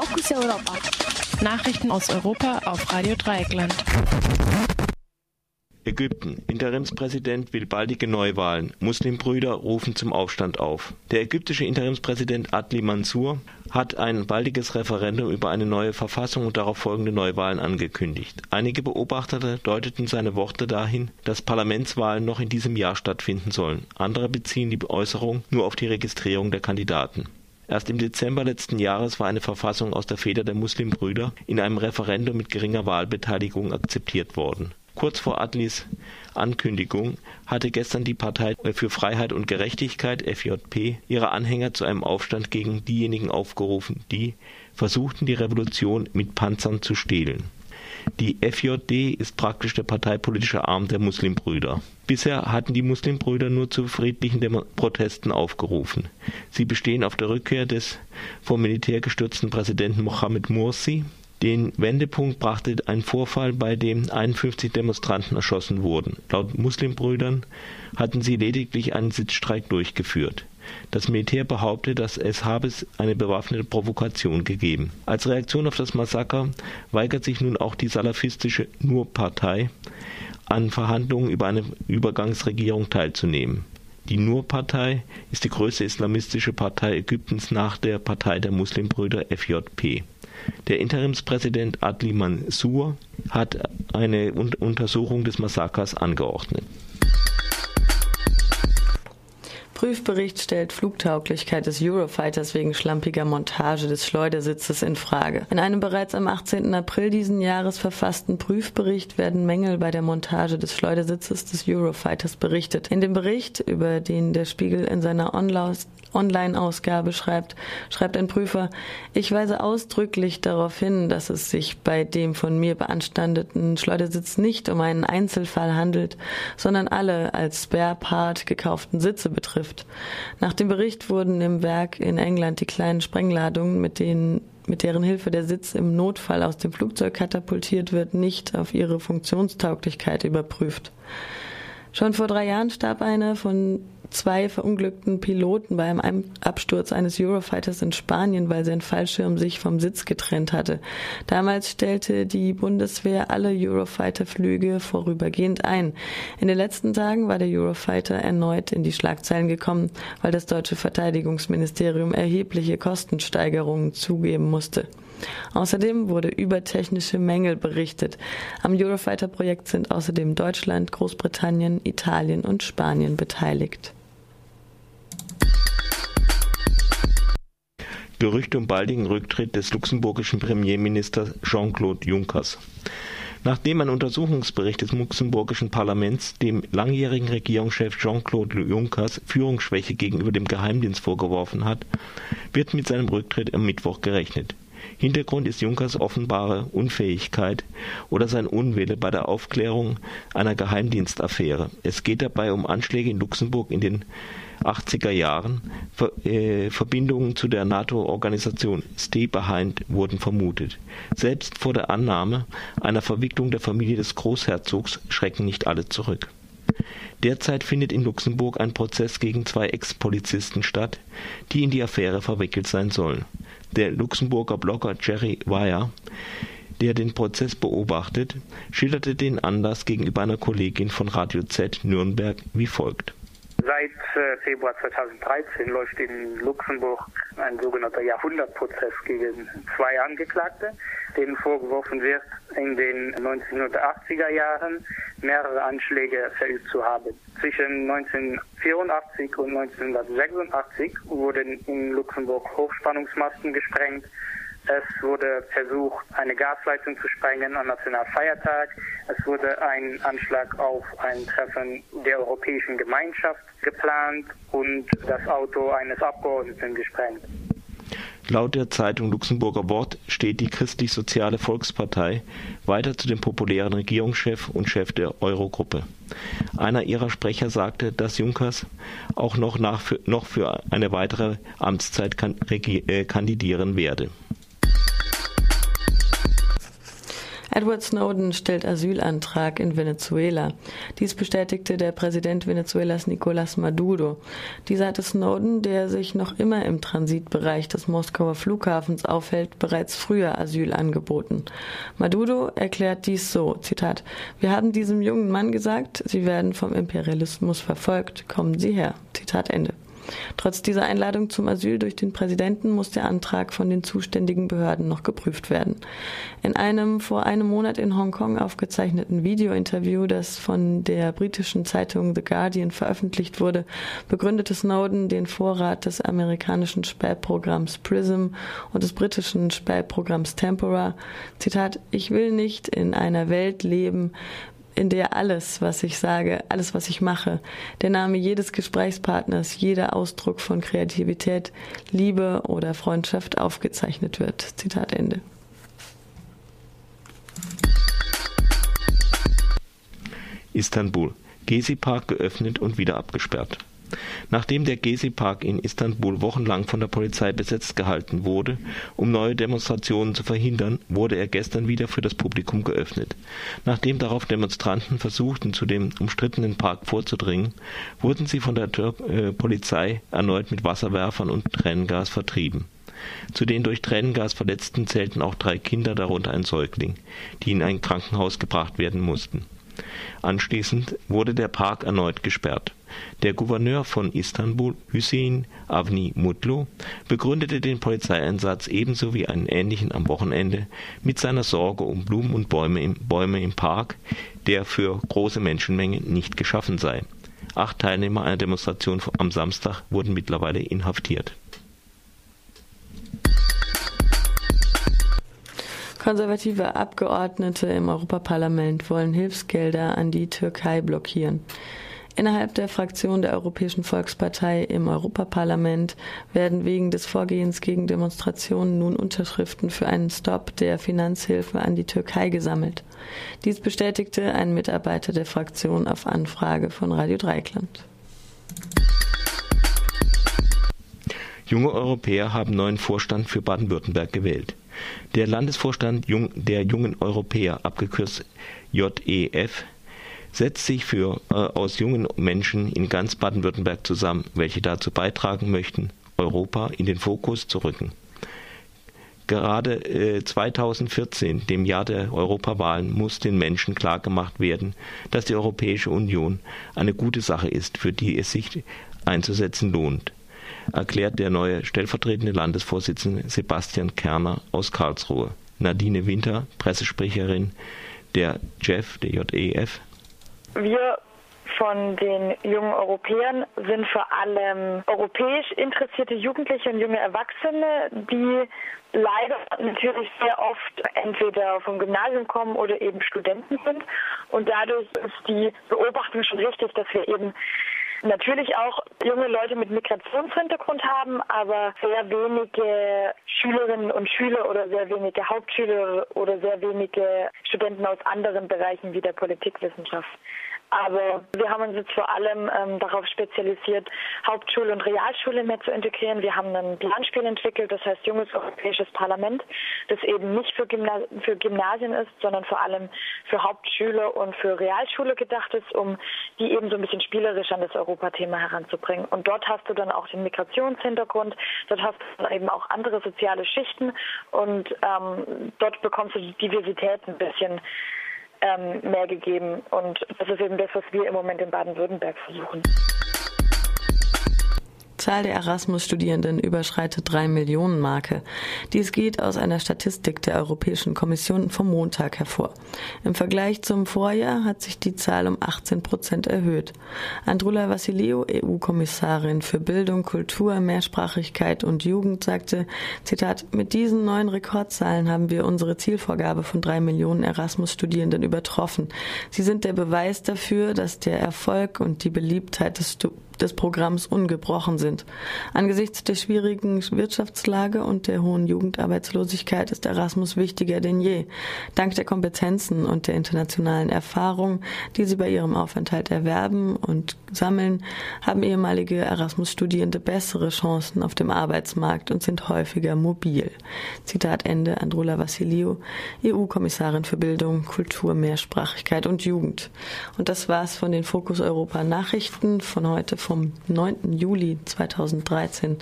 Fokus Europa. Nachrichten aus Europa auf Radio Dreieckland. Ägypten. Interimspräsident will baldige Neuwahlen. Muslimbrüder rufen zum Aufstand auf. Der ägyptische Interimspräsident Adli Mansour hat ein baldiges Referendum über eine neue Verfassung und darauf folgende Neuwahlen angekündigt. Einige Beobachter deuteten seine Worte dahin, dass Parlamentswahlen noch in diesem Jahr stattfinden sollen. Andere beziehen die Äußerung nur auf die Registrierung der Kandidaten. Erst im Dezember letzten Jahres war eine Verfassung aus der Feder der Muslimbrüder in einem Referendum mit geringer Wahlbeteiligung akzeptiert worden Kurz vor Adlis Ankündigung hatte gestern die Partei für Freiheit und Gerechtigkeit (FJP) ihre Anhänger zu einem Aufstand gegen diejenigen aufgerufen, die „ versuchten die Revolution mit Panzern zu stehlen “. Die FJD ist praktisch der parteipolitische Arm der Muslimbrüder. Bisher hatten die Muslimbrüder nur zu friedlichen Protesten aufgerufen. Sie bestehen auf der Rückkehr des vom Militär gestürzten Präsidenten Mohammed Mursi den Wendepunkt brachte ein Vorfall, bei dem 51 Demonstranten erschossen wurden. Laut Muslimbrüdern hatten sie lediglich einen Sitzstreik durchgeführt. Das Militär behauptet, es habe eine bewaffnete Provokation gegeben. Als Reaktion auf das Massaker weigert sich nun auch die salafistische Nur-Partei, an Verhandlungen über eine Übergangsregierung teilzunehmen. Die Nur-Partei ist die größte islamistische Partei Ägyptens nach der Partei der Muslimbrüder FJP der Interimspräsident Adli Mansour hat eine Untersuchung des Massakers angeordnet Prüfbericht stellt Flugtauglichkeit des Eurofighters wegen schlampiger Montage des Schleudersitzes in Frage. In einem bereits am 18. April diesen Jahres verfassten Prüfbericht werden Mängel bei der Montage des Schleudersitzes des Eurofighters berichtet. In dem Bericht, über den der Spiegel in seiner Online-Ausgabe schreibt, schreibt ein Prüfer, ich weise ausdrücklich darauf hin, dass es sich bei dem von mir beanstandeten Schleudersitz nicht um einen Einzelfall handelt, sondern alle als Spare Part gekauften Sitze betrifft betrifft. Nach dem Bericht wurden im Werk in England die kleinen Sprengladungen, mit denen mit deren Hilfe der Sitz im Notfall aus dem Flugzeug katapultiert wird, nicht auf ihre Funktionstauglichkeit überprüft. Schon vor drei Jahren starb eine von zwei verunglückten Piloten bei einem Absturz eines Eurofighters in Spanien, weil sein Fallschirm sich vom Sitz getrennt hatte. Damals stellte die Bundeswehr alle Eurofighter-Flüge vorübergehend ein. In den letzten Tagen war der Eurofighter erneut in die Schlagzeilen gekommen, weil das deutsche Verteidigungsministerium erhebliche Kostensteigerungen zugeben musste. Außerdem wurde über technische Mängel berichtet. Am Eurofighter-Projekt sind außerdem Deutschland, Großbritannien, Italien und Spanien beteiligt. Gerüchte um baldigen Rücktritt des luxemburgischen Premierministers Jean-Claude Junckers. Nachdem ein Untersuchungsbericht des luxemburgischen Parlaments dem langjährigen Regierungschef Jean-Claude Junckers Führungsschwäche gegenüber dem Geheimdienst vorgeworfen hat, wird mit seinem Rücktritt am Mittwoch gerechnet. Hintergrund ist Junckers offenbare Unfähigkeit oder sein Unwille bei der Aufklärung einer Geheimdienstaffäre. Es geht dabei um Anschläge in Luxemburg in den 80er Jahren äh, Verbindungen zu der NATO-Organisation Stay Behind wurden vermutet. Selbst vor der Annahme einer Verwicklung der Familie des Großherzogs schrecken nicht alle zurück. Derzeit findet in Luxemburg ein Prozess gegen zwei Ex-Polizisten statt, die in die Affäre verwickelt sein sollen. Der Luxemburger Blogger Jerry Wire, der den Prozess beobachtet, schilderte den Anlass gegenüber einer Kollegin von Radio Z Nürnberg wie folgt Seit äh, Februar 2013 läuft in Luxemburg ein sogenannter Jahrhundertprozess gegen zwei Angeklagte, denen vorgeworfen wird, in den 1980er Jahren mehrere Anschläge verübt zu haben. Zwischen 1984 und 1986 wurden in Luxemburg Hochspannungsmasten gesprengt, es wurde versucht, eine Gasleitung zu sprengen am Nationalfeiertag. Es wurde ein Anschlag auf ein Treffen der Europäischen Gemeinschaft geplant und das Auto eines Abgeordneten gesprengt. Laut der Zeitung Luxemburger Wort steht die Christlich-Soziale Volkspartei weiter zu dem populären Regierungschef und Chef der Eurogruppe. Einer ihrer Sprecher sagte, dass Junkers auch noch, nach für, noch für eine weitere Amtszeit äh, kandidieren werde. Edward Snowden stellt Asylantrag in Venezuela. Dies bestätigte der Präsident Venezuelas Nicolás Maduro. Dieser hatte Snowden, der sich noch immer im Transitbereich des Moskauer Flughafens aufhält, bereits früher Asyl angeboten. Maduro erklärt dies so, Zitat, wir haben diesem jungen Mann gesagt, Sie werden vom Imperialismus verfolgt, kommen Sie her. Zitat Ende. Trotz dieser Einladung zum Asyl durch den Präsidenten muss der Antrag von den zuständigen Behörden noch geprüft werden. In einem vor einem Monat in Hongkong aufgezeichneten Videointerview, das von der britischen Zeitung The Guardian veröffentlicht wurde, begründete Snowden den Vorrat des amerikanischen Spähprogramms PRISM und des britischen Spähprogramms Tempora. Zitat, ich will nicht in einer Welt leben, in der alles, was ich sage, alles, was ich mache, der Name jedes Gesprächspartners, jeder Ausdruck von Kreativität, Liebe oder Freundschaft aufgezeichnet wird. Zitat Ende. Istanbul. Gezi-Park geöffnet und wieder abgesperrt. Nachdem der Gezi-Park in Istanbul wochenlang von der Polizei besetzt gehalten wurde, um neue Demonstrationen zu verhindern, wurde er gestern wieder für das Publikum geöffnet. Nachdem darauf Demonstranten versuchten, zu dem umstrittenen Park vorzudringen, wurden sie von der Tür äh, Polizei erneut mit Wasserwerfern und Tränengas vertrieben. Zu den durch Tränengas Verletzten zählten auch drei Kinder, darunter ein Säugling, die in ein Krankenhaus gebracht werden mussten. Anschließend wurde der Park erneut gesperrt. Der Gouverneur von Istanbul, Hüseyin Avni Mutlu, begründete den Polizeieinsatz ebenso wie einen ähnlichen am Wochenende mit seiner Sorge um Blumen und Bäume im, Bäume im Park, der für große Menschenmengen nicht geschaffen sei. Acht Teilnehmer einer Demonstration am Samstag wurden mittlerweile inhaftiert. Konservative Abgeordnete im Europaparlament wollen Hilfsgelder an die Türkei blockieren. Innerhalb der Fraktion der Europäischen Volkspartei im Europaparlament werden wegen des Vorgehens gegen Demonstrationen nun Unterschriften für einen Stopp der Finanzhilfe an die Türkei gesammelt. Dies bestätigte ein Mitarbeiter der Fraktion auf Anfrage von Radio Dreikland. Junge Europäer haben neuen Vorstand für Baden-Württemberg gewählt. Der Landesvorstand der Jungen Europäer, abgekürzt JEF, setzt sich für, äh, aus jungen Menschen in ganz Baden-Württemberg zusammen, welche dazu beitragen möchten, Europa in den Fokus zu rücken. Gerade äh, 2014, dem Jahr der Europawahlen, muss den Menschen klargemacht werden, dass die Europäische Union eine gute Sache ist, für die es sich einzusetzen lohnt, erklärt der neue stellvertretende Landesvorsitzende Sebastian Kerner aus Karlsruhe. Nadine Winter, Pressesprecherin der JEF, der JEF, wir von den jungen Europäern sind vor allem europäisch interessierte Jugendliche und junge Erwachsene, die leider natürlich sehr oft entweder vom Gymnasium kommen oder eben Studenten sind. Und dadurch ist die Beobachtung schon richtig, dass wir eben natürlich auch junge Leute mit Migrationshintergrund haben, aber sehr wenige Schülerinnen und Schüler oder sehr wenige Hauptschüler oder sehr wenige Studenten aus anderen Bereichen wie der Politikwissenschaft. Aber wir haben uns jetzt vor allem ähm, darauf spezialisiert, Hauptschule und Realschule mehr zu integrieren. Wir haben ein Planspiel entwickelt, das heißt Junges Europäisches Parlament, das eben nicht für, Gymna für Gymnasien ist, sondern vor allem für Hauptschule und für Realschule gedacht ist, um die eben so ein bisschen spielerisch an das Europathema heranzubringen. Und dort hast du dann auch den Migrationshintergrund, dort hast du eben auch andere soziale Schichten und ähm, dort bekommst du die Diversität ein bisschen ähm, mehr gegeben. Und das ist eben das, was wir im Moment in Baden-Württemberg versuchen. Zahl der Erasmus-Studierenden überschreitet drei Millionen Marke. Dies geht aus einer Statistik der Europäischen Kommission vom Montag hervor. Im Vergleich zum Vorjahr hat sich die Zahl um 18 Prozent erhöht. Andrula Vassiliou, EU-Kommissarin für Bildung, Kultur, Mehrsprachigkeit und Jugend, sagte, Zitat, mit diesen neuen Rekordzahlen haben wir unsere Zielvorgabe von drei Millionen Erasmus-Studierenden übertroffen. Sie sind der Beweis dafür, dass der Erfolg und die Beliebtheit des des Programms ungebrochen sind. Angesichts der schwierigen Wirtschaftslage und der hohen Jugendarbeitslosigkeit ist Erasmus wichtiger denn je. Dank der Kompetenzen und der internationalen Erfahrung, die sie bei ihrem Aufenthalt erwerben und sammeln, haben ehemalige Erasmus-Studierende bessere Chancen auf dem Arbeitsmarkt und sind häufiger mobil. Zitat Ende Andrula Vassiliou, EU-Kommissarin für Bildung, Kultur, Mehrsprachigkeit und Jugend. Und das war's von den Fokus Europa Nachrichten von heute vom 9. Juli 2013.